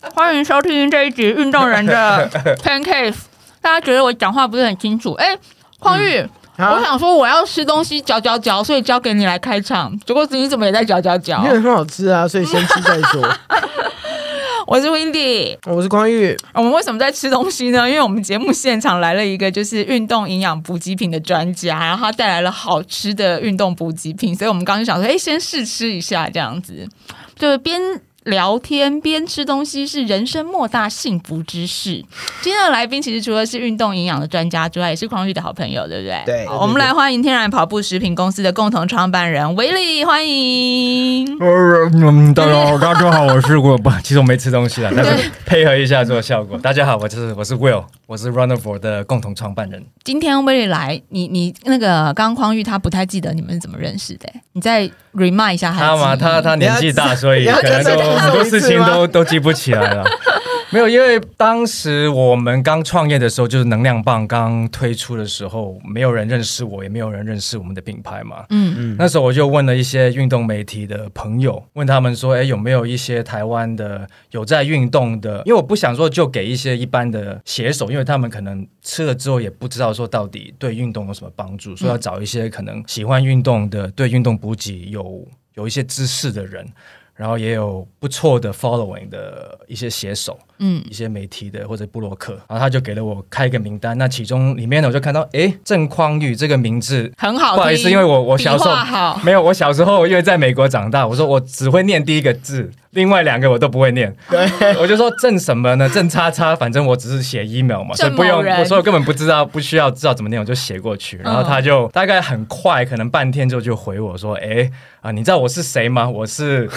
欢迎收听这一集运动人的 Pancake。大家觉得我讲话不是很清楚？哎，匡玉，我想说我要吃东西嚼嚼嚼，所以交给你来开场。结果你怎么也在嚼嚼嚼？因为很好吃啊，所以先吃再说。我是 Windy，我是匡玉。我们为什么在吃东西呢？因为我们节目现场来了一个就是运动营养补给品的专家，然后他带来了好吃的运动补给品，所以我们刚刚想说，哎，先试吃一下这样子，就边。聊天边吃东西是人生莫大幸福之事。今天的来宾其实除了是运动营养的专家之外，也是匡玉的好朋友，对不对？对。我们来欢迎天然跑步食品公司的共同创办人威利，欢迎。嗯，大家好，大家好，我是我不，其实我没吃东西了，但是配合一下做效果。大家好，我是我是 Will，我是 Runner for 的共同创办人。今天威利来，你你那个刚刚匡玉他不太记得你们是怎么认识的，你再 remind 一下他吗？他他年纪大，所以可能都。很多事情都 都记不起来了，没有，因为当时我们刚创业的时候，就是能量棒刚推出的时候，没有人认识我，也没有人认识我们的品牌嘛。嗯嗯，那时候我就问了一些运动媒体的朋友，问他们说，哎，有没有一些台湾的有在运动的？因为我不想说就给一些一般的写手，因为他们可能吃了之后也不知道说到底对运动有什么帮助，所以要找一些可能喜欢运动的，对运动补给有有一些知识的人。然后也有不错的 following 的一些写手，嗯，一些媒体的或者布洛克，然后他就给了我开一个名单，那其中里面呢，我就看到，哎，郑匡玉这个名字很好，不好意思，因为我我小时候没有，我小时候因为在美国长大，我说我只会念第一个字。另外两个我都不会念，我就说正什么呢？正叉叉，反正我只是写 email 嘛，所以不用。我说我根本不知道，不需要知道怎么念，我就写过去。然后他就大概很快，可能半天之后就回我说：“哎啊，你知道我是谁吗？我是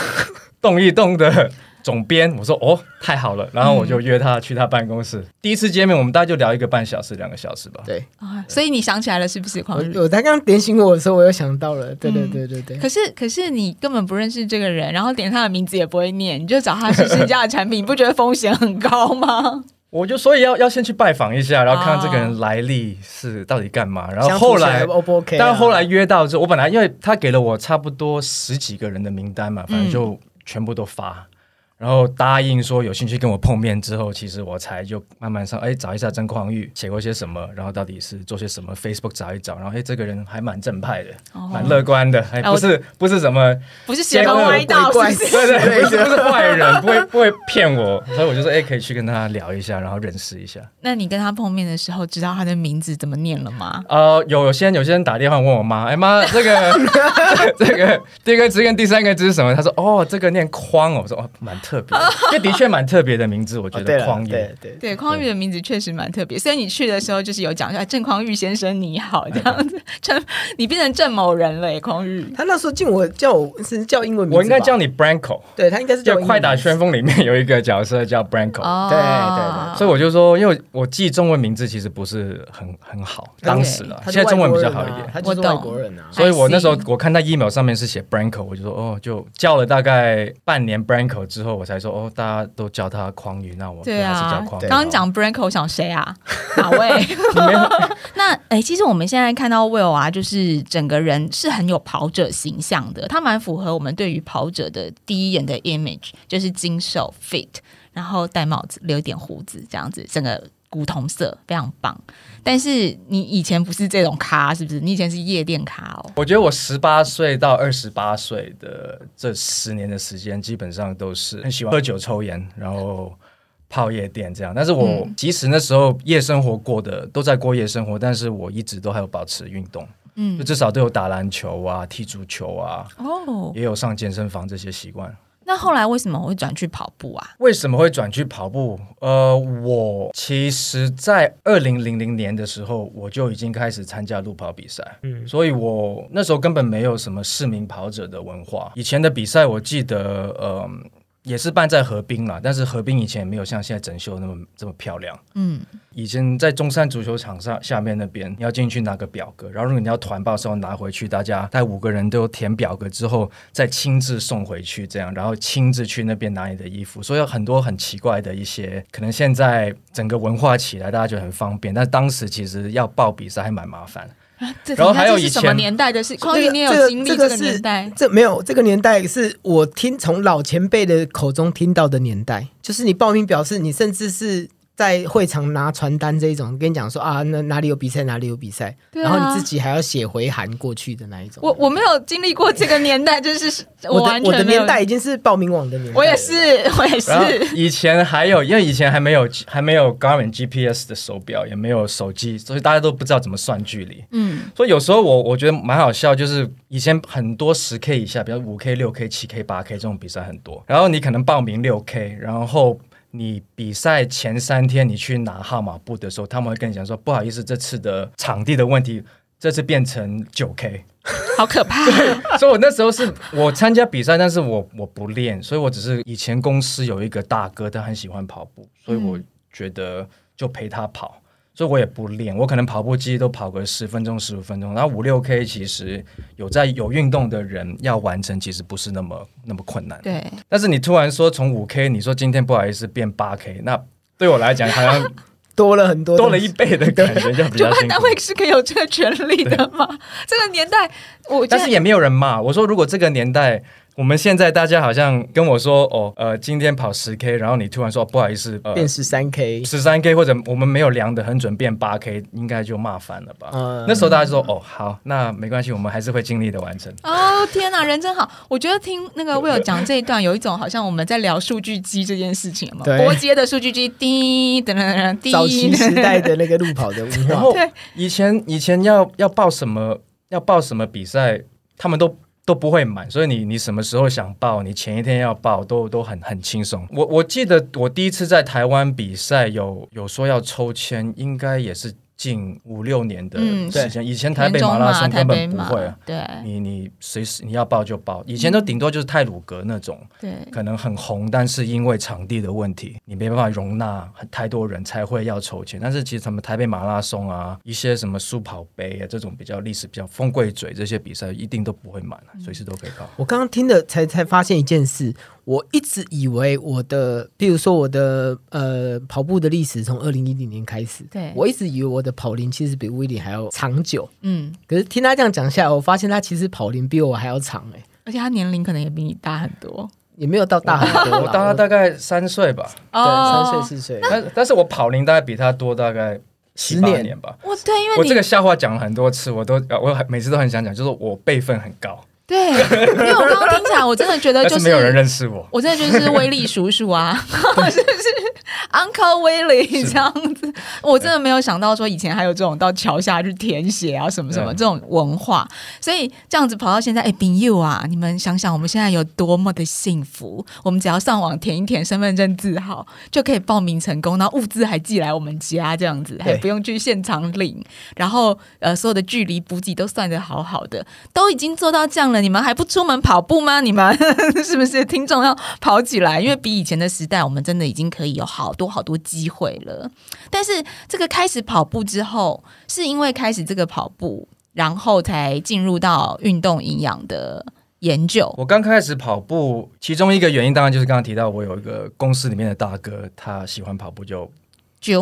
动一动的。”总编，我说哦，太好了，然后我就约他去他办公室。第一次见面，我们大概就聊一个半小时、两个小时吧。对，所以你想起来了是不是？我他刚点醒我的时候，我又想到了。对对对对对。可是可是你根本不认识这个人，然后点他的名字也不会念，你就找他试试家的产品，你不觉得风险很高吗？我就所以要要先去拜访一下，然后看看这个人来历是到底干嘛。然后后来，但后来约到之后，我本来因为他给了我差不多十几个人的名单嘛，反正就全部都发。然后答应说有兴趣跟我碰面之后，其实我才就慢慢上哎找一下曾匡玉写过些什么，然后到底是做些什么，Facebook 找一找，然后哎这个人还蛮正派的，蛮乐观的，哎不是不是什么不是邪门歪道，对对对，不是坏人，不会不会骗我，所以我就说哎可以去跟他聊一下，然后认识一下。那你跟他碰面的时候，知道他的名字怎么念了吗？呃，有有些有些人打电话问我妈，哎妈 这个这个第一个字跟第三个字是什么？他说哦这个念匡，我说哦蛮特。特别，这的确蛮特别的名字，我觉得匡玉，对对对，匡玉的名字确实蛮特别。虽然你去的时候，就是有讲一下郑匡玉先生你好这样子，郑你变成郑某人了，匡玉。他那时候进我叫我是叫英文名，我应该叫你 Branko 对他应该是叫快打旋风里面有一个角色叫 Branko 对对对。所以我就说，因为我记中文名字其实不是很很好，当时了，现在中文比较好一点。他就是外国人啊，所以我那时候我看他 email 上面是写 Branko，我就说哦，就叫了大概半年 Branko 之后，我才说哦，大家。都叫他匡宇，那我对啊，刚刚讲 Branko 想谁啊？哪位？那哎，其实我们现在看到 Will 啊，就是整个人是很有跑者形象的，他蛮符合我们对于跑者的第一眼的 image，就是精瘦 fit，然后戴帽子，留一点胡子，这样子，整个古铜色，非常棒。但是你以前不是这种咖，是不是？你以前是夜店咖哦。我觉得我十八岁到二十八岁的这十年的时间，基本上都是很喜欢喝酒、抽烟，然后泡夜店这样。但是我即使那时候夜生活过的都在过夜生活，但是我一直都还有保持运动，嗯，就至少都有打篮球啊、踢足球啊，哦，也有上健身房这些习惯。那后来为什么会转去跑步啊？为什么会转去跑步？呃，我其实，在二零零零年的时候，我就已经开始参加路跑比赛。嗯，所以我那时候根本没有什么市民跑者的文化。以前的比赛，我记得，呃。也是办在河滨啦，但是河滨以前也没有像现在整修那么这么漂亮。嗯，以前在中山足球场上下面那边，你要进去拿个表格，然后如果你要团报时候拿回去，大家带五个人都填表格之后，再亲自送回去，这样，然后亲自去那边拿你的衣服。所以有很多很奇怪的一些，可能现在整个文化起来，大家觉得很方便，但当时其实要报比赛还蛮麻烦。然后还有以前什么年代的事，匡宇你有经历这个年代？这没有这个年代是我听从老前辈的口中听到的年代，就是你报名表示，你甚至是。在会场拿传单这一种，跟你讲说啊，那哪里有比赛，哪里有比赛，然后你自己还要写回函过去的那一种。我我没有经历过这个年代，就是 我的我的年代已经是报名网的年代。我也是，我也是。以前还有，因为以前还没有还没有 Garmin GPS 的手表，也没有手机，所以大家都不知道怎么算距离。嗯，所以有时候我我觉得蛮好笑，就是以前很多十 K 以下，比如五 K、六 K、七 K、八 K 这种比赛很多，然后你可能报名六 K，然后。你比赛前三天，你去拿号码布的时候，他们会跟你讲说：“不好意思，这次的场地的问题，这次变成九 K，好可怕。”所以，我那时候是我参加比赛，但是我我不练，所以我只是以前公司有一个大哥，他很喜欢跑步，所以我觉得就陪他跑。所以我也不练，我可能跑步机都跑个十分钟、十五分钟。然后五六 K 其实有在有运动的人要完成，其实不是那么那么困难。对。但是你突然说从五 K，你说今天不好意思变八 K，那对我来讲好像多了很多，多了一倍的感觉，就比较单位是可以有这个权利的吗？这个年代，我但是也没有人骂我说，如果这个年代。我们现在大家好像跟我说哦，呃，今天跑十 K，然后你突然说不好意思，呃变十三 K，十三 K 或者我们没有量的很准变八 K，应该就骂翻了吧？那时候大家说哦，好，那没关系，我们还是会尽力的完成。哦，天哪，人真好！我觉得听那个 Will 讲这一段，有一种好像我们在聊数据机这件事情嘛，国街的数据机，滴等等等，滴。早期时代的那个路跑的 文化。对，以前以前要要报什么要报什么比赛，他们都。都不会满，所以你你什么时候想报，你前一天要报，都都很很轻松。我我记得我第一次在台湾比赛，有有说要抽签，应该也是。近五六年的时间，以前台北马拉松根本不会啊。对，你你随时你要报就报，以前都顶多就是泰鲁格那种，对，可能很红，但是因为场地的问题，你没办法容纳太多人才会要筹钱。但是其实他们台北马拉松啊，一些什么速跑杯啊这种比较历史比较风贵嘴这些比赛，一定都不会满随时都可以报。我刚刚听的才才发现一件事。我一直以为我的，比如说我的呃跑步的历史从二零一零年开始，对。我一直以为我的跑龄其实比威廉还要长久，嗯，可是听他这样讲下来，我发现他其实跑龄比我还要长哎，而且他年龄可能也比你大很多，也没有到大很多，我大他大概三岁吧，对，三岁四岁，但但是我跑龄大概比他多大概十年吧，我，对，因为我这个笑话讲了很多次，我都我每次都很想讲，就是我辈分很高。对，因为我刚刚听起来，我真的觉得就是没有人认识我，我真的就是威力叔叔啊，是不是？Uncle Willie 这样子，我真的没有想到说以前还有这种到桥下去填写啊什么什么这种文化，所以这样子跑到现在，哎，朋友啊，你们想想我们现在有多么的幸福，我们只要上网填一填身份证字号就可以报名成功，然后物资还寄来我们家，这样子还不用去现场领，然后呃所有的距离补给都算得好好的，都已经做到这样了。你们还不出门跑步吗？你们 是不是听众要跑起来？因为比以前的时代，我们真的已经可以有好多好多机会了。但是这个开始跑步之后，是因为开始这个跑步，然后才进入到运动营养的研究。我刚开始跑步，其中一个原因当然就是刚刚提到，我有一个公司里面的大哥，他喜欢跑步就。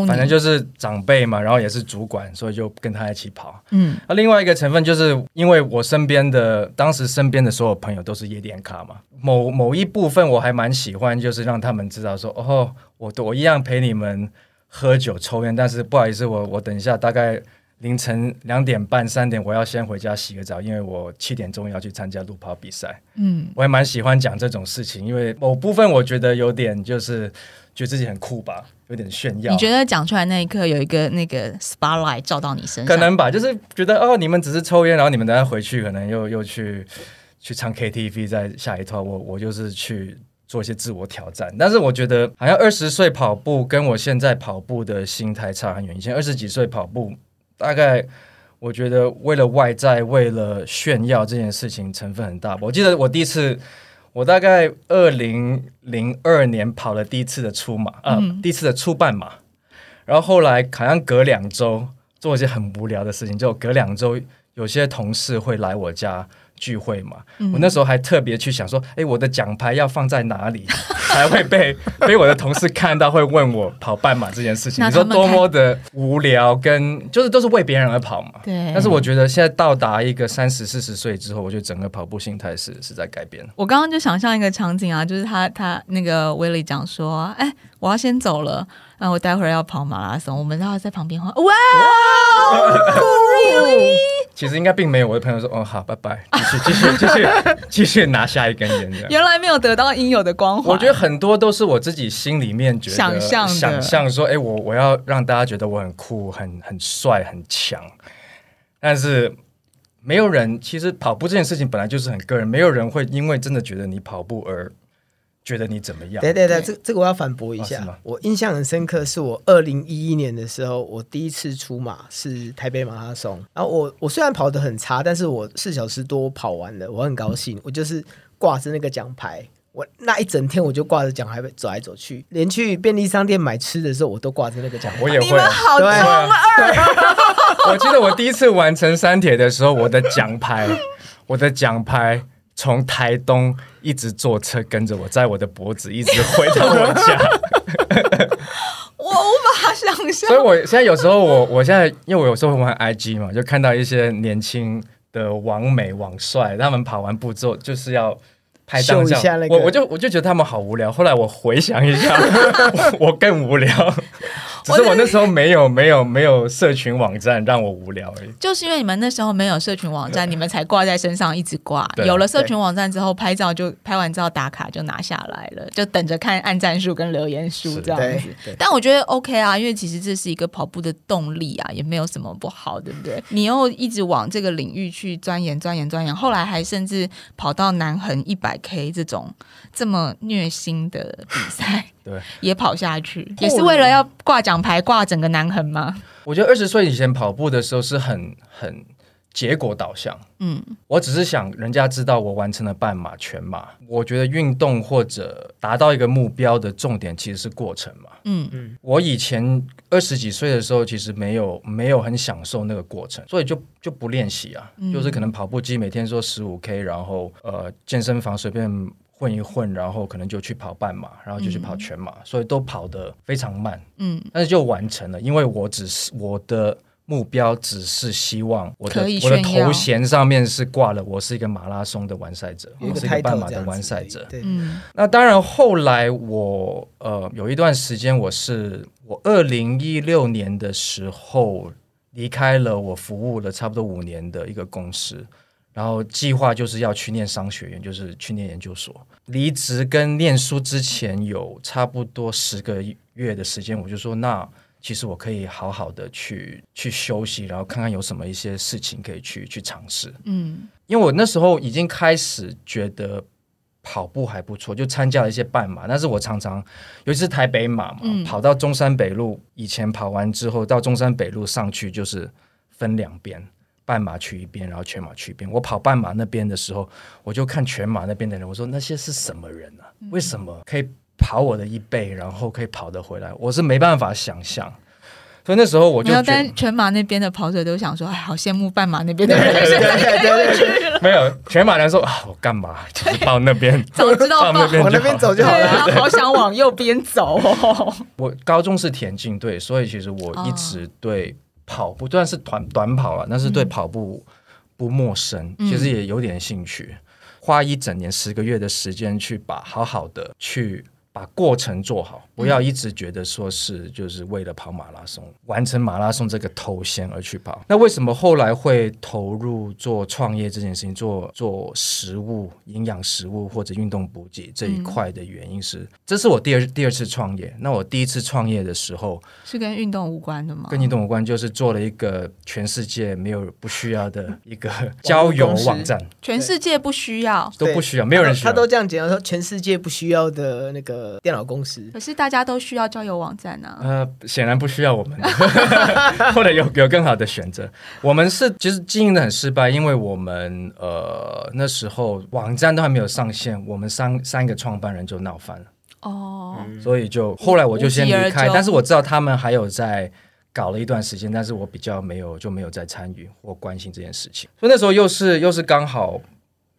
反正就是长辈嘛，然后也是主管，所以就跟他一起跑。嗯，那另外一个成分就是因为我身边的当时身边的所有朋友都是夜店咖嘛，某某一部分我还蛮喜欢，就是让他们知道说，哦，我我一样陪你们喝酒抽烟，但是不好意思，我我等一下大概凌晨两点半三点我要先回家洗个澡，因为我七点钟要去参加路跑比赛。嗯，我还蛮喜欢讲这种事情，因为某部分我觉得有点就是觉得自己很酷吧。有点炫耀。你觉得讲出来那一刻有一个那个 spotlight 照到你身上？可能吧，就是觉得哦，你们只是抽烟，然后你们等下回去可能又又去去唱 KTV，在下一套。我我就是去做一些自我挑战。但是我觉得好像二十岁跑步跟我现在跑步的心态差很远。以前二十几岁跑步，大概我觉得为了外在、为了炫耀这件事情成分很大。我记得我第一次。我大概二零零二年跑了第一次的初马，呃，第一次的初半马，然后后来好像隔两周做一些很无聊的事情，就隔两周有些同事会来我家聚会嘛，我那时候还特别去想说，哎，我的奖牌要放在哪里才会被 被我的同事看到，会问我跑半马这件事情，你说多么的无聊，跟就是都是为别人而跑嘛。对。但是我觉得现在到达一个三十四十岁之后，我觉得整个跑步心态是是在改变。我刚刚就想象一个场景啊，就是他他那个威利讲说，哎，我要先走了，那我待会儿要跑马拉松，我们然后在旁边话，哇。其实应该并没有，我的朋友说：“哦，好，拜拜，继续继续继续 继续拿下一根烟。”原来没有得到应有的光环。我觉得很多都是我自己心里面觉得想象想象说：“哎，我我要让大家觉得我很酷、很很帅、很强。”但是没有人，其实跑步这件事情本来就是很个人，没有人会因为真的觉得你跑步而。觉得你怎么样？对对对，这这个我要反驳一下。我印象很深刻，是我二零一一年的时候，我第一次出马是台北马拉松。然后我我虽然跑得很差，但是我四小时多跑完了，我很高兴。我就是挂着那个奖牌，我那一整天我就挂着奖牌走来走去，连去便利商店买吃的时候，我都挂着那个奖牌。我也会，你们好中二。我记得我第一次完成三铁的时候，我的奖牌，我的奖牌。从台东一直坐车跟着我，在我的脖子一直回到我家，我无法想象。所以我现在有时候，我我现在因为我有时候玩 IG 嘛，就看到一些年轻的王美王帅，他们跑完步之后就是要拍照一下，我我就我就觉得他们好无聊。后来我回想一下，我更无聊。只是我那时候没有没有没有社群网站让我无聊而已。就是因为你们那时候没有社群网站，你们才挂在身上一直挂。有了社群网站之后，拍照就拍完照打卡就拿下来了，就等着看按赞数跟留言数这样子。但我觉得 OK 啊，因为其实这是一个跑步的动力啊，也没有什么不好，对不对？你又一直往这个领域去钻研钻研钻研，后来还甚至跑到南横一百 K 这种这么虐心的比赛。对，也跑下去，也是为了要挂奖牌，挂整个南横吗？我觉得二十岁以前跑步的时候是很很结果导向。嗯，我只是想人家知道我完成了半马、全马。我觉得运动或者达到一个目标的重点其实是过程嘛。嗯嗯，我以前二十几岁的时候，其实没有没有很享受那个过程，所以就就不练习啊。就是可能跑步机每天说十五 K，然后呃健身房随便。混一混，然后可能就去跑半马，然后就去跑全马，所以都跑得非常慢。嗯，但是就完成了，因为我只是我的目标只是希望我的我的头衔上面是挂了我是一个马拉松的完赛者，我是一个半马的完赛者。对，那当然后来我呃有一段时间我是我二零一六年的时候离开了我服务了差不多五年的一个公司。然后计划就是要去念商学院，就是去念研究所。离职跟念书之前有差不多十个月的时间，我就说那其实我可以好好的去去休息，然后看看有什么一些事情可以去去尝试。嗯，因为我那时候已经开始觉得跑步还不错，就参加了一些半马。但是我常常，尤其是台北马嘛，跑到中山北路，以前跑完之后到中山北路上去就是分两边。半马去一边，然后全马去一边。我跑半马那边的时候，我就看全马那边的人，我说那些是什么人啊？为什么可以跑我的一倍，然后可以跑得回来？我是没办法想象。所以那时候我就，但全马那边的跑者都想说，哎，好羡慕半马那边的人。对 对对，没有全马人说啊，我干嘛？就是到那边，早知道往那边走就好了。好想往右边走。我高中是田径队，所以其实我一直对。跑步虽然是短短跑了，但是对跑步不陌生，其实也有点兴趣。花一整年十个月的时间去把好好的去。把过程做好，不要一直觉得说是就是为了跑马拉松、完成马拉松这个头衔而去跑。那为什么后来会投入做创业这件事情，做做食物、营养食物或者运动补给这一块的原因是，这是我第二第二次创业。那我第一次创业的时候是跟运动无关的吗？跟运动无关，就是做了一个全世界没有不需要的 一个 交友网站。全世界不需要，都不需要，没有人需要。他都这样讲说，全世界不需要的那个。电脑公司，可是大家都需要交友网站呢。呃，显然不需要我们，或者有有更好的选择。我们是其实经营的很失败，因为我们呃那时候网站都还没有上线，我们三三个创办人就闹翻了。哦，所以就后来我就先离开，但是我知道他们还有在搞了一段时间，但是我比较没有就没有再参与或关心这件事情。所以那时候又是又是刚好。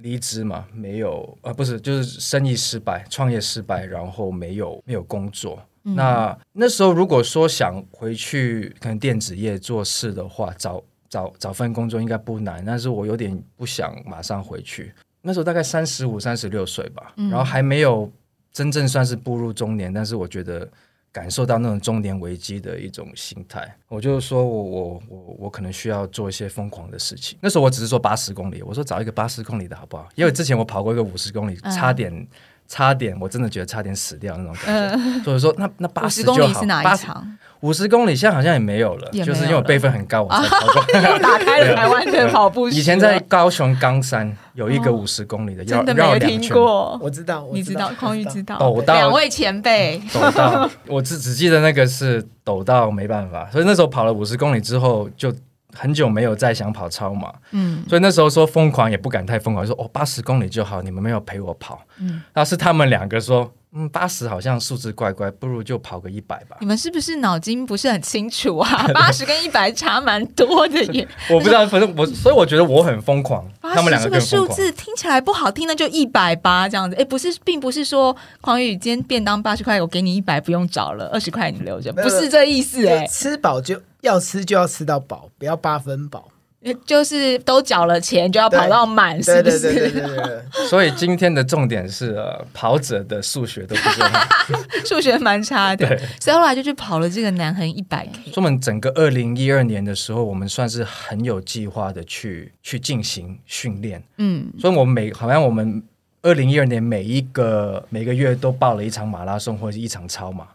离职嘛，没有啊，不是，就是生意失败，创业失败，然后没有没有工作。那那时候如果说想回去可能电子业做事的话，找找找份工作应该不难，但是我有点不想马上回去。那时候大概三十五、三十六岁吧，然后还没有真正算是步入中年，但是我觉得。感受到那种中年危机的一种心态，我就说我我我我可能需要做一些疯狂的事情。那时候我只是说八十公里，我说找一个八十公里的好不好？因为之前我跑过一个五十公里，差点差点，我真的觉得差点死掉那种感觉。所以说那那八十公里是哪一场？五十公里现在好像也没有了，就是因为我辈分很高，我才跑过。打开了台湾的跑步。以前在高雄冈山有一个五十公里的，真的没有听过。我知道，你知道，匡玉知道。抖到两位前辈，抖到我只只记得那个是抖到没办法，所以那时候跑了五十公里之后，就很久没有再想跑超马。嗯，所以那时候说疯狂也不敢太疯狂，说哦八十公里就好，你们没有陪我跑。嗯，那是他们两个说。嗯，八十好像数字怪怪，不如就跑个一百吧。你们是不是脑筋不是很清楚啊？八十跟一百差蛮多的耶。我不知道，反正我，所以我觉得我很疯狂。他们两个这个数字听起来不好听，那就一百八这样子。哎，不是，并不是说狂宇今天便当八十块，我给你一百，不用找了，二十块你留着，不是这意思哎。吃饱就要吃，就要吃到饱，不要八分饱。就是都缴了钱，就要跑到满，是不是？所以今天的重点是，跑者的数学都不是 数学蛮差的。所以后来就去跑了这个南横一百 K。我们整个二零一二年的时候，我们算是很有计划的去去进行训练。嗯，所以我们每好像我们二零一二年每一个每个月都报了一场马拉松或者一场超马。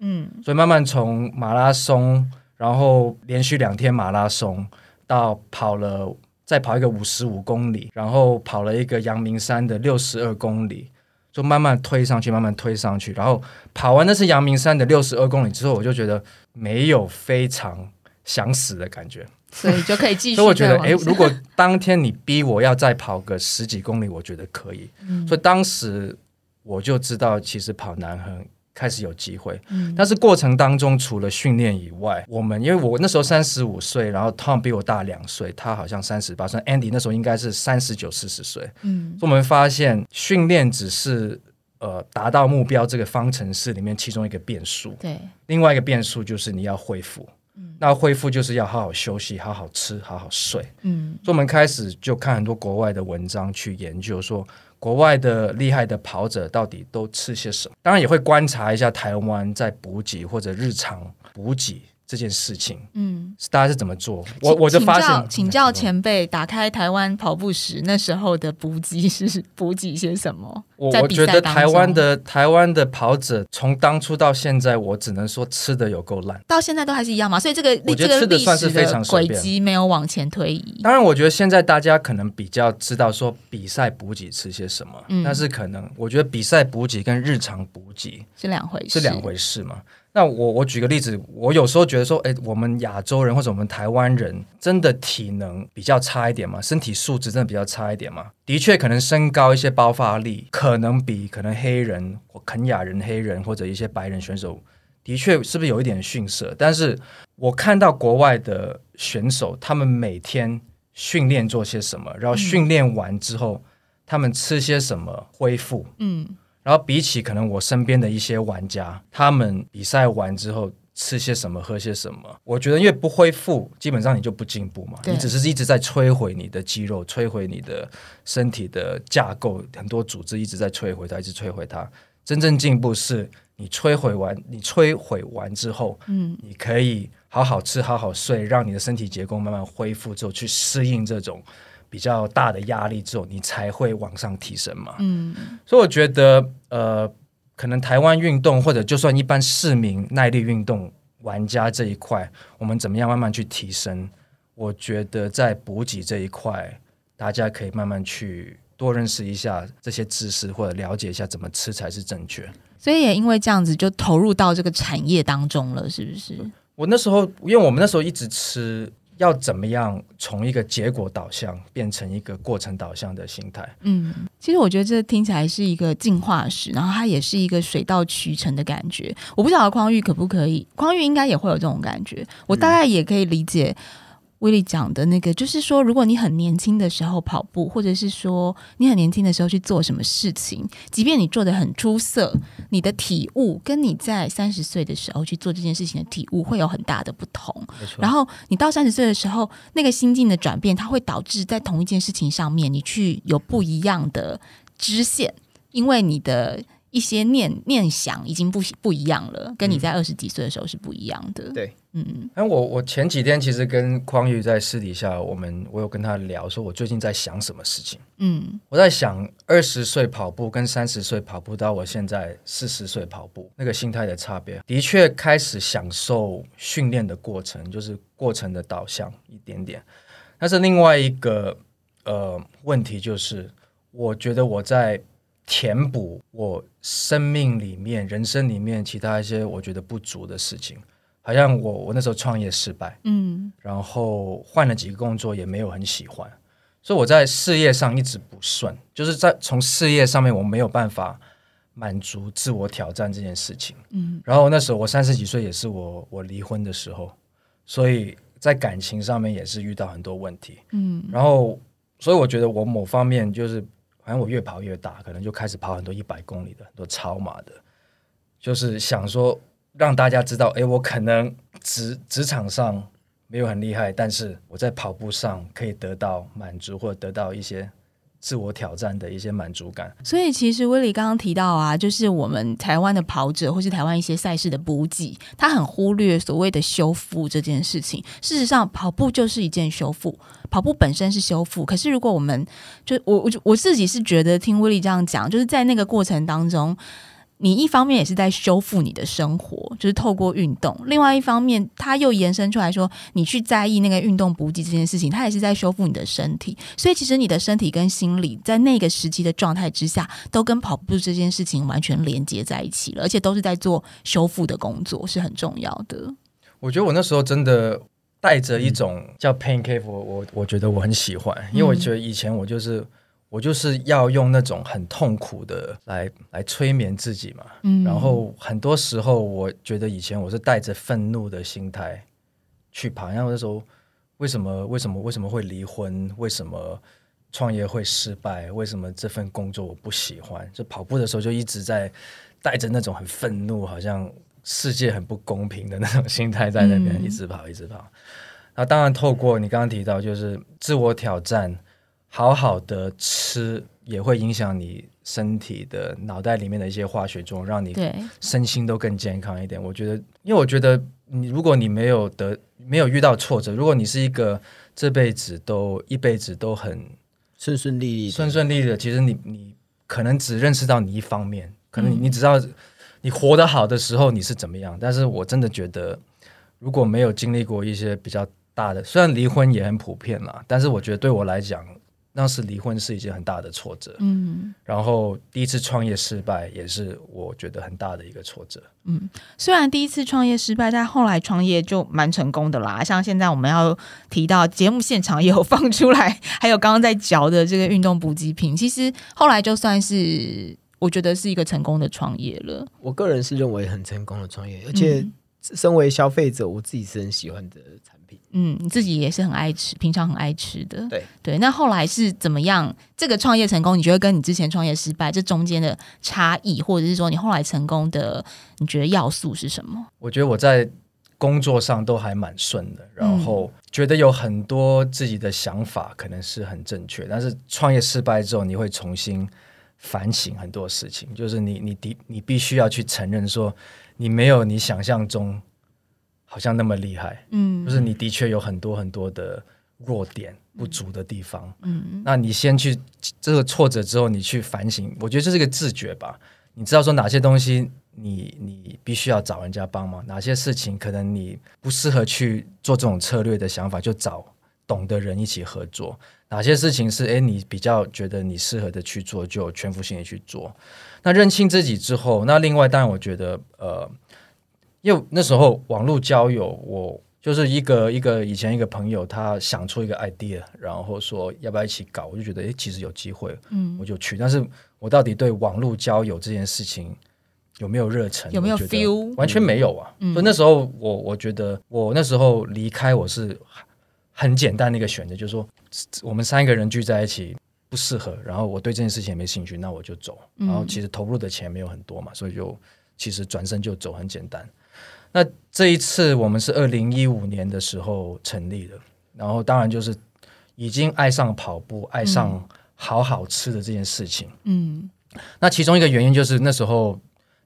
嗯，所以慢慢从马拉松，然后连续两天马拉松。到跑了，再跑一个五十五公里，然后跑了一个阳明山的六十二公里，就慢慢推上去，慢慢推上去。然后跑完那是阳明山的六十二公里之后，我就觉得没有非常想死的感觉，所以就可以继续。所以我觉得，哎，如果当天你逼我要再跑个十几公里，我觉得可以。所以当时我就知道，其实跑南横。开始有机会，但是过程当中除了训练以外，我们因为我那时候三十五岁，然后 Tom 比我大两岁，他好像三十八岁，Andy 那时候应该是三十九四十岁。嗯，我们发现训练只是呃达到目标这个方程式里面其中一个变数，对，另外一个变数就是你要恢复，嗯，那恢复就是要好好休息，好好吃，好好睡，嗯，所以我们开始就看很多国外的文章去研究说。国外的厉害的跑者到底都吃些什么？当然也会观察一下台湾在补给或者日常补给。这件事情，嗯，大家是怎么做？我我就发现，请教前辈，打开台湾跑步时那时候的补给是补给些什么？我我觉得台湾的台湾的跑者从当初到现在，我只能说吃的有够烂，到现在都还是一样嘛。所以这个我觉得吃的算是非常轨迹没有往前推移。当然，我觉得现在大家可能比较知道说比赛补给吃些什么，但是可能我觉得比赛补给跟日常补给是两回事，是两回事嘛。那我我举个例子，我有时候觉得说，哎，我们亚洲人或者我们台湾人真的体能比较差一点嘛，身体素质真的比较差一点嘛？的确，可能身高一些爆发力可能比可能黑人或肯亚人、黑人或者一些白人选手，的确是不是有一点逊色？但是我看到国外的选手，他们每天训练做些什么，然后训练完之后，他们吃些什么恢复？嗯。然后比起可能我身边的一些玩家，他们比赛完之后吃些什么、喝些什么，我觉得因为不恢复，基本上你就不进步嘛。你只是一直在摧毁你的肌肉，摧毁你的身体的架构，很多组织一直在摧毁它，一直摧毁它。真正进步是你摧毁完，你摧毁完之后，嗯，你可以好好吃、好好睡，让你的身体结构慢慢恢复之后，去适应这种。比较大的压力之后，你才会往上提升嘛。嗯，所以我觉得，呃，可能台湾运动或者就算一般市民耐力运动玩家这一块，我们怎么样慢慢去提升？我觉得在补给这一块，大家可以慢慢去多认识一下这些知识，或者了解一下怎么吃才是正确。所以也因为这样子，就投入到这个产业当中了，是不是？我那时候，因为我们那时候一直吃。要怎么样从一个结果导向变成一个过程导向的心态？嗯，其实我觉得这听起来是一个进化史，然后它也是一个水到渠成的感觉。我不晓得匡玉可不可以，匡玉应该也会有这种感觉。我大概也可以理解威利讲的那个，就是说，如果你很年轻的时候跑步，或者是说你很年轻的时候去做什么事情，即便你做的很出色，你的体悟跟你在三十岁的时候去做这件事情的体悟会有很大的不同。然后你到三十岁的时候，那个心境的转变，它会导致在同一件事情上面，你去有不一样的支线，因为你的。一些念念想已经不不一样了，跟你在二十几岁的时候是不一样的。对，嗯，那，我我前几天其实跟匡玉在私底下，我们我有跟他聊，说我最近在想什么事情。嗯，我在想二十岁跑步跟三十岁跑步到我现在四十岁跑步那个心态的差别，的确开始享受训练的过程，就是过程的导向一点点。但是另外一个呃问题就是，我觉得我在。填补我生命里面、人生里面其他一些我觉得不足的事情，好像我我那时候创业失败，嗯，然后换了几个工作也没有很喜欢，所以我在事业上一直不顺，就是在从事业上面我没有办法满足自我挑战这件事情，嗯，然后那时候我三十几岁也是我我离婚的时候，所以在感情上面也是遇到很多问题，嗯，然后所以我觉得我某方面就是。反正我越跑越大，可能就开始跑很多一百公里的，很多超马的，就是想说让大家知道，哎，我可能职职场上没有很厉害，但是我在跑步上可以得到满足，或者得到一些。自我挑战的一些满足感，所以其实威利刚刚提到啊，就是我们台湾的跑者，或是台湾一些赛事的补给，他很忽略所谓的修复这件事情。事实上，跑步就是一件修复，跑步本身是修复。可是如果我们就我我我自己是觉得听威利这样讲，就是在那个过程当中。你一方面也是在修复你的生活，就是透过运动；另外一方面，它又延伸出来说，你去在意那个运动补给这件事情，它也是在修复你的身体。所以，其实你的身体跟心理在那个时期的状态之下，都跟跑步这件事情完全连接在一起了，而且都是在做修复的工作，是很重要的。我觉得我那时候真的带着一种叫 pain cave，我我我觉得我很喜欢，因为我觉得以前我就是。我就是要用那种很痛苦的来来催眠自己嘛，嗯，然后很多时候我觉得以前我是带着愤怒的心态去跑，然后那时候为什么为什么为什么会离婚？为什么创业会失败？为什么这份工作我不喜欢？就跑步的时候就一直在带着那种很愤怒，好像世界很不公平的那种心态在那边一直跑一直跑。那当然透过你刚刚提到，就是自我挑战。好好的吃也会影响你身体的脑袋里面的一些化学作用，让你身心都更健康一点。我觉得，因为我觉得你如果你没有得没有遇到挫折，如果你是一个这辈子都一辈子都很顺顺利利、顺顺利利的，其实你你可能只认识到你一方面，可能你只知道你活得好的时候你是怎么样。但是我真的觉得，如果没有经历过一些比较大的，虽然离婚也很普遍啦，但是我觉得对我来讲。当时离婚是一件很大的挫折，嗯，然后第一次创业失败也是我觉得很大的一个挫折，嗯，虽然第一次创业失败，但后来创业就蛮成功的啦。像现在我们要提到节目现场也有放出来，还有刚刚在嚼的这个运动补给品，其实后来就算是我觉得是一个成功的创业了。我个人是认为很成功的创业，而且身为消费者，我自己是很喜欢的产品。嗯，你自己也是很爱吃，平常很爱吃的。对对，那后来是怎么样？这个创业成功，你觉得跟你之前创业失败这中间的差异，或者是说你后来成功的，你觉得要素是什么？我觉得我在工作上都还蛮顺的，然后觉得有很多自己的想法可能是很正确，但是创业失败之后，你会重新反省很多事情，就是你你的你必须要去承认说，你没有你想象中。好像那么厉害，嗯，就是你的确有很多很多的弱点不足的地方，嗯，那你先去这个挫折之后，你去反省，我觉得这是个自觉吧。你知道说哪些东西你你必须要找人家帮忙，哪些事情可能你不适合去做这种策略的想法，就找懂的人一起合作。哪些事情是哎你比较觉得你适合的去做，就全副心的去做。那认清自己之后，那另外当然我觉得呃。因为那时候网络交友，我就是一个一个以前一个朋友，他想出一个 idea，然后说要不要一起搞，我就觉得诶，其实有机会，嗯，我就去。但是我到底对网络交友这件事情有没有热忱？有没有 feel？完全没有啊！所以那时候我我觉得我那时候离开我是很简单的一个选择，就是说我们三个人聚在一起不适合，然后我对这件事情也没兴趣，那我就走。然后其实投入的钱没有很多嘛，所以就其实转身就走，很简单。那这一次我们是二零一五年的时候成立的，然后当然就是已经爱上跑步，爱上好好吃的这件事情。嗯，那其中一个原因就是那时候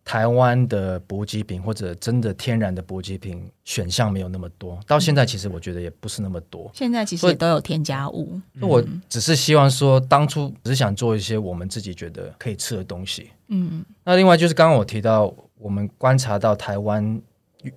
台湾的补给品或者真的天然的补给品选项没有那么多，到现在其实我觉得也不是那么多。现在其实都有添加物。我只是希望说，当初只是想做一些我们自己觉得可以吃的东西。嗯，那另外就是刚刚我提到，我们观察到台湾。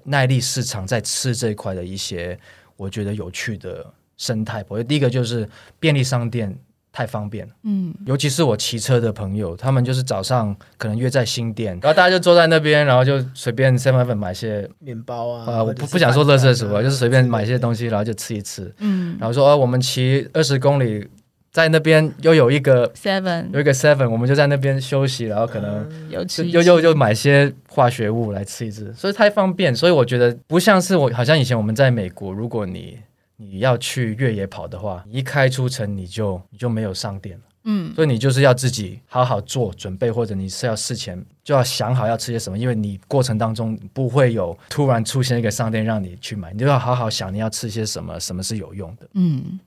耐力市场在吃这一块的一些，我觉得有趣的生态。我觉得第一个就是便利商店太方便了，嗯，尤其是我骑车的朋友，他们就是早上可能约在新店，然后大家就坐在那边，然后就随便 seven 粉买些面包啊，啊，我不不想说乐色什么，就是随便买些东西，然后就吃一吃，嗯，然后说哦，我们骑二十公里。在那边又有一个 seven，有一个 seven，我们就在那边休息，然后可能又又又又买些化学物来吃一吃，所以太方便。所以我觉得不像是我，好像以前我们在美国，如果你你要去越野跑的话，一开出城你就你就没有商店了，嗯，所以你就是要自己好好做准备，或者你是要事前就要想好要吃些什么，因为你过程当中不会有突然出现一个商店让你去买，你就要好好想你要吃些什么，什么是有用的，嗯。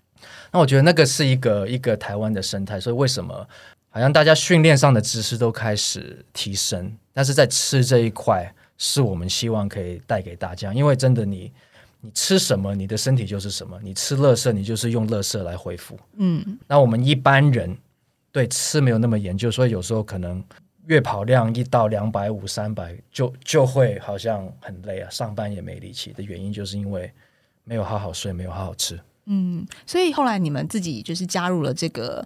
那我觉得那个是一个一个台湾的生态，所以为什么好像大家训练上的知识都开始提升，但是在吃这一块是我们希望可以带给大家，因为真的你你吃什么，你的身体就是什么，你吃乐色，你就是用乐色来恢复。嗯，那我们一般人对吃没有那么研究，所以有时候可能月跑量一到两百五、三百，就就会好像很累啊，上班也没力气的原因，就是因为没有好好睡，没有好好吃。嗯，所以后来你们自己就是加入了这个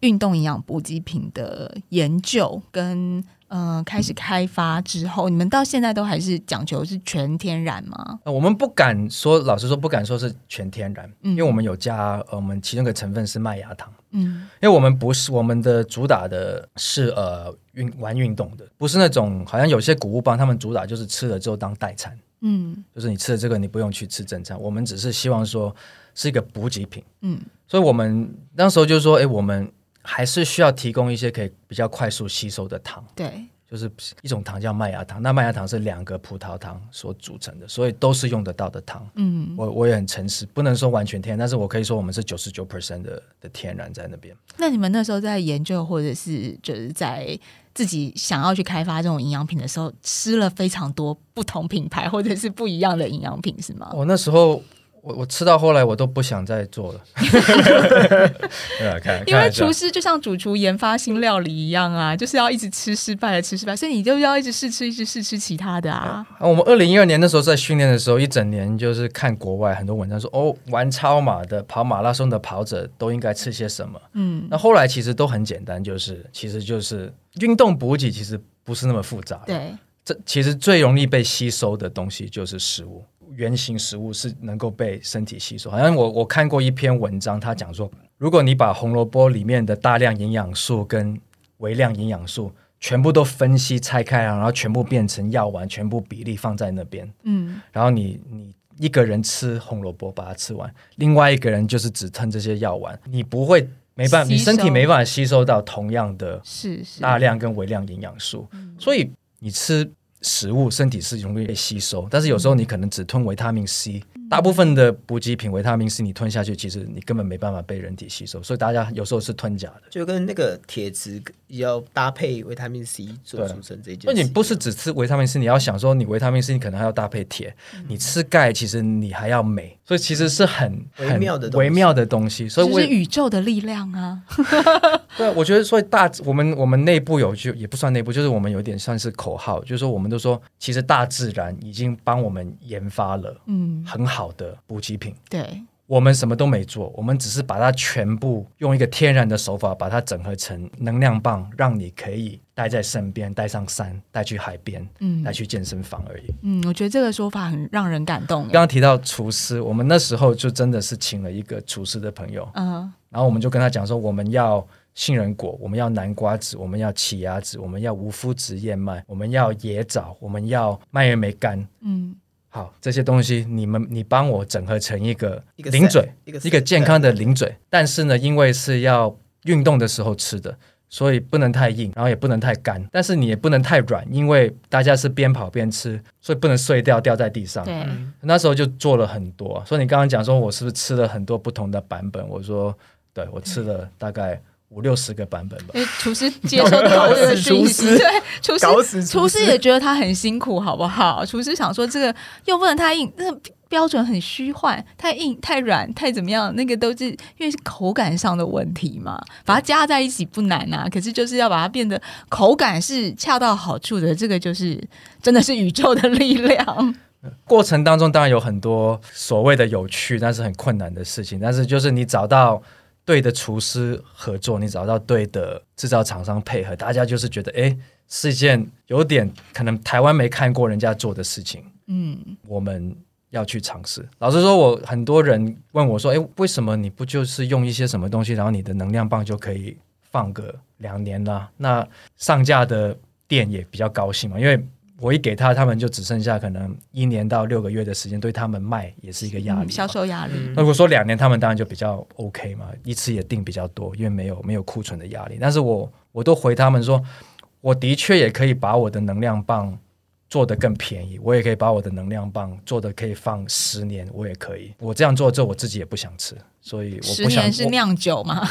运动营养补给品的研究，跟呃开始开发之后，你们到现在都还是讲求是全天然吗？我们不敢说，老实说不敢说是全天然，因为我们有加，我们其中一个成分是麦芽糖。嗯，因为我们不是我们的主打的是呃运玩运动的，不是那种好像有些谷物棒，他们主打就是吃了之后当代餐。嗯，就是你吃了这个，你不用去吃正餐。我们只是希望说是一个补给品。嗯，所以我们那时候就说，哎，我们还是需要提供一些可以比较快速吸收的糖。对，就是一种糖叫麦芽糖。那麦芽糖是两个葡萄糖所组成的，所以都是用得到的糖。嗯，我我也很诚实，不能说完全天然，但是我可以说我们是九十九 percent 的的天然在那边。那你们那时候在研究，或者是就是在。自己想要去开发这种营养品的时候，吃了非常多不同品牌或者是不一样的营养品，是吗？我那时候。我我吃到后来，我都不想再做了。因为厨师就像主厨研发新料理一样啊，就是要一直吃失败的吃失败，所以你就要一直试吃，一直试吃其他的啊。我们二零一二年那时候在训练的时候，一整年就是看国外很多文章说，哦，玩超马的、跑马拉松的跑者都应该吃些什么。嗯，那后来其实都很简单，就是其实就是运动补给，其实不是那么复杂。对，这其实最容易被吸收的东西就是食物。原型食物是能够被身体吸收，好像我我看过一篇文章，他讲说，如果你把红萝卜里面的大量营养素跟微量营养素全部都分析拆开然后全部变成药丸，全部比例放在那边，嗯，然后你你一个人吃红萝卜把它吃完，另外一个人就是只吞这些药丸，你不会没办法，你身体没办法吸收到同样的大量跟微量营养素，所以你吃。食物身体是容易被吸收，但是有时候你可能只吞维他命 C，大部分的补给品维他命 C 你吞下去，其实你根本没办法被人体吸收，所以大家有时候是吞假的，就跟那个铁质要搭配维他命 C 做组成这件。那你不是只吃维他命 C，你要想说你维他命 C 你可能还要搭配铁，你吃钙其实你还要镁，所以其实是很微妙的微妙的东西，所以是宇宙的力量啊。对，我觉得所以大我们我们内部有就也不算内部，就是我们有点算是口号，就是说我们都说，其实大自然已经帮我们研发了嗯。很好的补给品，对我们什么都没做，我们只是把它全部用一个天然的手法把它整合成能量棒，让你可以带在身边，带上山，带去海边，嗯，带去健身房而已。嗯，我觉得这个说法很让人感动。刚刚提到厨师，我们那时候就真的是请了一个厨师的朋友，嗯，然后我们就跟他讲说，我们要。杏仁果，我们要南瓜子，我们要奇亚籽，我们要无麸质燕麦，我们要野枣，我们要蔓越莓干。嗯，好，这些东西你们你帮我整合成一个一个零 set，嘴，一个一个 set，健康的零嘴。但是呢，因为是要运动的时候吃的，所以不能太硬，然后也不能太干，但是你也不能太软，因为大家是边跑边吃，所以不能碎掉掉在地上。对，嗯那时候就做了很多，所以你刚刚讲说我是不是吃了很多不同的版本？我说，对我吃了大概五六十个版本吧。因为厨师接收到这个讯息，厨师对，厨师厨师也觉得他很辛苦，好不好？厨师想说这个又不能太硬，那个标准很虚幻，太硬、太软、太怎么样，那个都是因为是口感上的问题嘛。把它加在一起不难啊，可是就是要把它变得口感是恰到好处的，这个就是真的是宇宙的力量。过程当中当然有很多所谓的有趣，但是很困难的事情。但是就是你找到对的厨师合作，你找到对的制造厂商配合，大家就是觉得，哎，是一件有点可能台湾没看过人家做的事情，嗯，我们要去尝试。老实说，我很多人问我说，哎，为什么你不就是用一些什么东西，然后你的能量棒就可以放个两年啦？那上架的店也比较高兴嘛，因为。我一给他，他们就只剩下可能一年到六个月的时间，对他们卖也是一个压力销售压力。嗯那如果说两年，他们当然就比较 OK 嘛，一次也订比较多，因为没有没有库存的压力。但是我我都回他们说，我的确也可以把我的能量棒做得更便宜，我也可以把我的能量棒做得可以放十年，我也可以。我这样做之后，我自己也不想吃，所以我不想我年是酿酒嘛？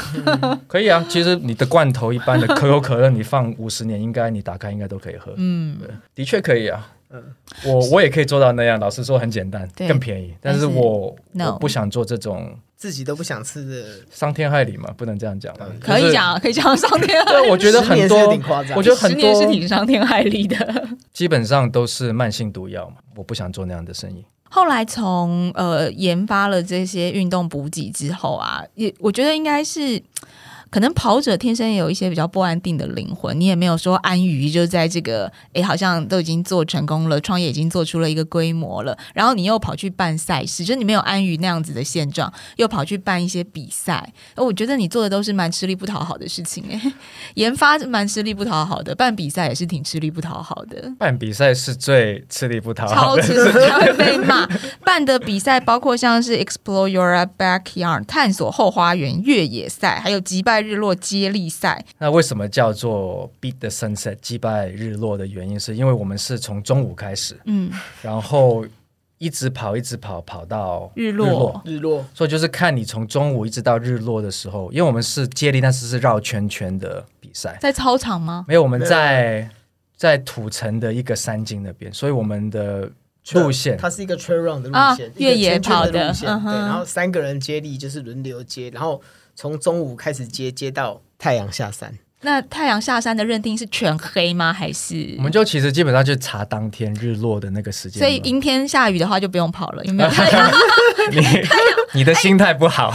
可以啊。其实你的罐头一般的 可口可乐，你放五十年，应该你打开应该都可以喝。嗯，的确可以啊。嗯我我也可以做到那样。老实说，很简单，对更便宜。但是但是我我不想做这种自己都不想吃的，伤天害理嘛，不能这样讲嘛。可以讲，可以讲伤天害理。对，我觉得很十年是有多点夸张，我觉得很十年是挺伤天害理的。基本上都是慢性毒药嘛，我不想做那样的生意。后来从呃研发了这些运动补给之后啊，也我觉得应该是。可能跑者天生也有一些比较不安定的灵魂，你也没有说安于就在这个哎，好像都已经做成功了，创业已经做出了一个规模了，然后你又跑去办赛事，就是你没有安于那样子的现状，又跑去办一些比赛。而我觉得你做的都是蛮吃力不讨好的事情诶，研发蛮吃力不讨好的，办比赛也是挺吃力不讨好的。办比赛是最吃力不讨好的，超吃力，才会被骂。办的比赛包括像是 Explore Your Backyard 探索后花园越野赛，还有击败日落接力赛。那为什么叫做 Beat the Sunset 击败日落的原因，是因为我们是从中午开始，嗯，然后一直跑，一直跑，跑到日落。日落。所以就是看你从中午一直到日落的时候，因为我们是接力，但是是绕圈圈的比赛，在操场吗？没有我们在在土城的一个山径那边，所以我们的路线。它是一个 trail run 的路啊线，越野跑的路线，嗯对，然后三个人接力就是轮流接，然后从中午开始接，接到太阳下山。那太阳下山的认定是全黑吗？还是我？们就其实基本上就查当天日落的那个时间。所以阴天下雨的话就不用跑了，有没有？太阳 你你的心态不好，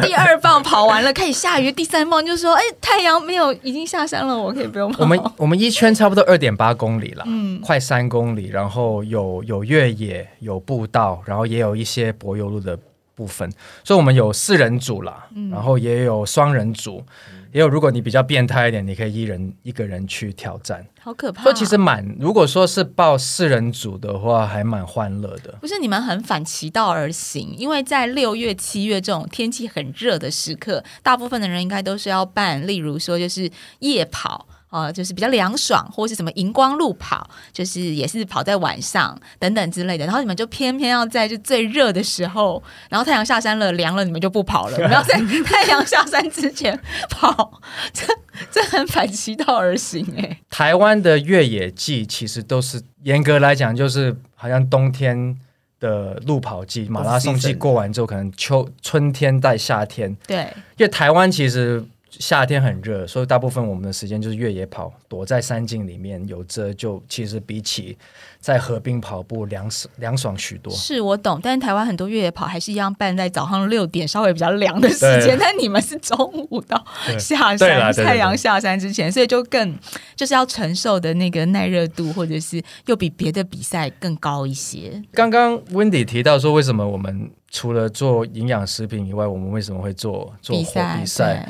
第二棒跑完了，开始下雨，第三棒就说：“哎，太阳没有，已经下山了，我可以不用跑。”我们我们一圈差不多二点八公里了，嗯快三公里，然后有有越野，有步道，然后也有一些柏油路的部分，所以我们有四人组啦，嗯然后也有双人组，也有如果你比较变态一点，你可以一人一个人去挑战，好可怕。所以其实蛮，如果说是报四人组的话，还蛮欢乐的。不是你们很反其道而行，因为在六月、七月这种天气很热的时刻，大部分的人应该都是要办，例如说就是夜跑。呃，就是比较凉爽，或是什么荧光路跑，就是也是跑在晚上等等之类的。然后你们就偏偏要在就最热的时候，然后太阳下山了，凉了，你们就不跑了，你们要在 太阳下山之前跑，这这很反其道而行哎、台湾的越野季其实都是严格来讲，就是好像冬天的路跑季、马拉松季过完之后，可能秋春天带夏天，对，因为台湾其实夏天很热，所以大部分我们的时间就是越野跑，躲在山径里面有遮，就其实比起在河滨跑步凉爽凉爽许多。是我懂，但是台湾很多越野跑还是一样办在早上六点，稍微比较凉的时间。但你们是中午到下山，太阳下山之前，所以就更就是要承受的那个耐热度，或者是又比别的比赛更高一些。刚刚 Wendy 提到说，为什么我们除了做营养食品以外，我们为什么会做做比赛？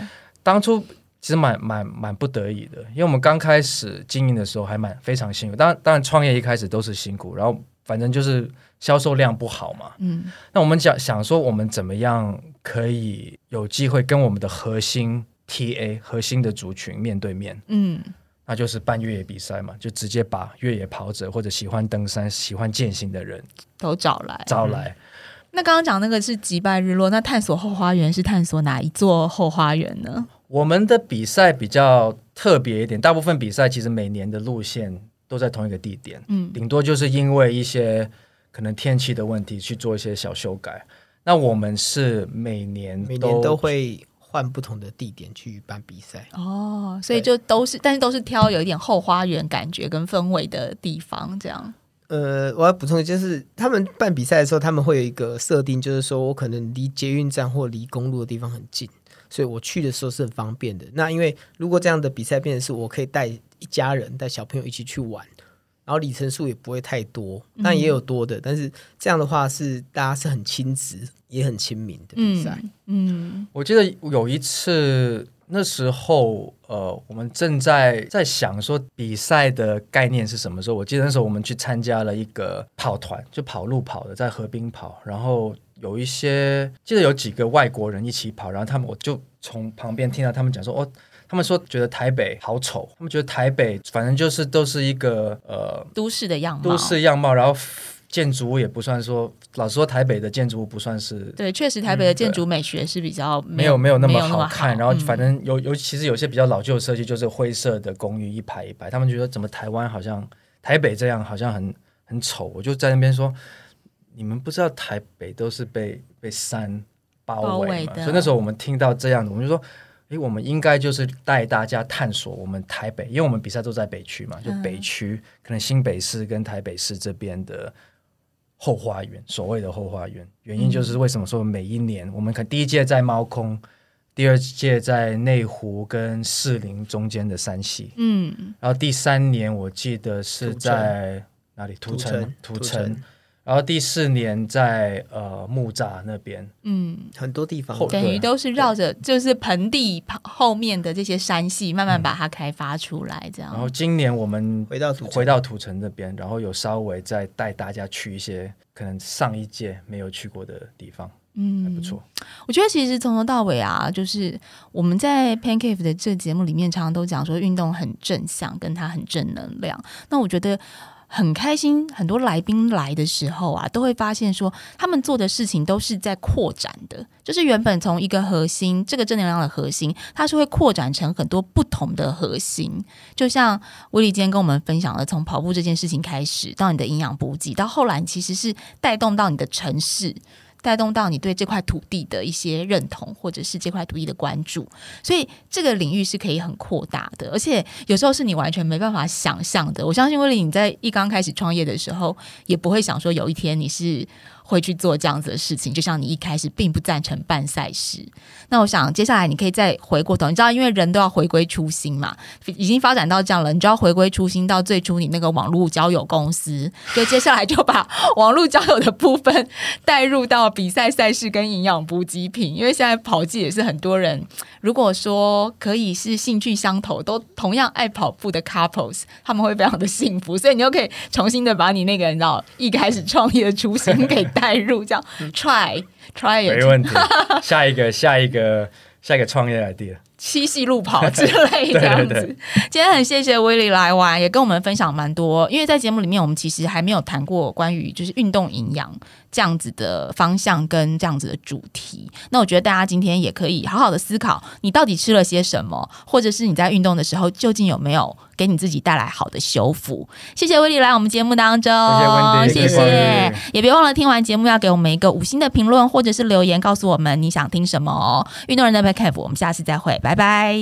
当初其实蛮蛮蛮不得已的，因为我们刚开始经营的时候还蛮非常辛苦。当然，当然创业一开始都是辛苦，然后反正就是销售量不好嘛。嗯，那我们想想说，我们怎么样可以有机会跟我们的核心 TA 核心的族群面对面？嗯，那就是办越野比赛嘛，就直接把越野跑者或者喜欢登山、喜欢健行的人都找来，招来。那刚刚讲那个是击败日落，那探索后花园是探索哪一座后花园呢？我们的比赛比较特别一点，大部分比赛其实每年的路线都在同一个地点，嗯，顶多就是因为一些可能天气的问题去做一些小修改。那我们是每年每年都会换不同的地点去办比赛哦，所以就都是，但是都是挑有一点后花园感觉跟氛围的地方，这样。呃，我要补充，就是他们办比赛的时候，他们会有一个设定，就是说我可能离捷运站或离公路的地方很近，所以我去的时候是很方便的。那因为如果这样的比赛变成是我可以带一家人、带小朋友一起去玩，然后里程数也不会太多，但也有多的，但是这样的话是大家是很亲子也很亲民的比赛。嗯，我记得有一次。那时候，呃，我们正在在想说比赛的概念是什么时候？我记得那时候我们去参加了一个跑团，就跑路跑的，在河滨跑。然后有一些记得有几个外国人一起跑，然后他们我就从旁边听到他们讲说，哦，他们说觉得台北好丑，他们觉得台北反正就是都是一个呃都市的样貌，都市样貌，然后。建筑物也不算说，老实说，台北的建筑物不算是对，确实台北的建筑美学是比较没有没有那么好看。然后反正有有其实有些比较老旧的设计，就是灰色的公寓一排一排，他们觉得怎么台湾好像台北这样好像很很丑。我就在那边说，你们不知道台北都是被被山包围嘛？所以那时候我们听到这样的，我们就说，诶，我们应该就是带大家探索我们台北，因为我们比赛都在北区嘛，就北区可能新北市跟台北市这边的。后花园，所谓的后花园，原因就是为什么说每一年我们看第一届在猫空，第二届在内湖跟士林中间的山系，嗯，然后第三年我记得是在哪里？土城，土城。然后第四年在呃木栅那边，嗯，很多地方等于都是绕着就是盆地后面的这些山系，慢慢把它开发出来，这样。然后今年我们回到回到土城那边，然后有稍微再带大家去一些可能上一届没有去过的地方，嗯，还不错。我觉得其实从头到尾啊，就是我们在 Pancake 的这节目里面，常常都讲说运动很正向，跟它很正能量。那我觉得。很开心，很多来宾来的时候啊，都会发现说，他们做的事情都是在扩展的，就是原本从一个核心，这个正能量的核心，它是会扩展成很多不同的核心。就像威利今天跟我们分享了，从跑步这件事情开始，到你的营养补给，到后来其实是带动到你的城市。带动到你对这块土地的一些认同，或者是这块土地的关注，所以这个领域是可以很扩大的，而且有时候是你完全没办法想象的。我相信威利，你在一刚开始创业的时候，也不会想说有一天你是。会去做这样子的事情，就像你一开始并不赞成办赛事。那我想接下来你可以再回过头，你知道，因为人都要回归初心嘛，已经发展到这样了，你就要回归初心，到最初你那个网络交友公司，就接下来就把网络交友的部分带入到比赛赛事跟营养补给品，因为现在跑季也是很多人，如果说可以是兴趣相投，都同样爱跑步的 couples，他们会非常的幸福，所以你又可以重新的把你那个你知道一开始创业的初心给。带入这样，try try 没问题。下一个，下一个，下一个创业 idea，七夕路跑之类这样子。今天很谢谢威利来玩，也跟我们分享蛮多。因为在节目里面，我们其实还没有谈过关于就是运动营养。这样子的方向跟这样子的主题，那我觉得大家今天也可以好好的思考，你到底吃了些什么，或者是你在运动的时候究竟有没有给你自己带来好的修复。谢谢威利来我们节目当中，谢谢，也别忘了听完节目要给我们一个五星的评论，或者是留言告诉我们你想听什么。运动人的 Back Cap，我们下次再会，拜拜。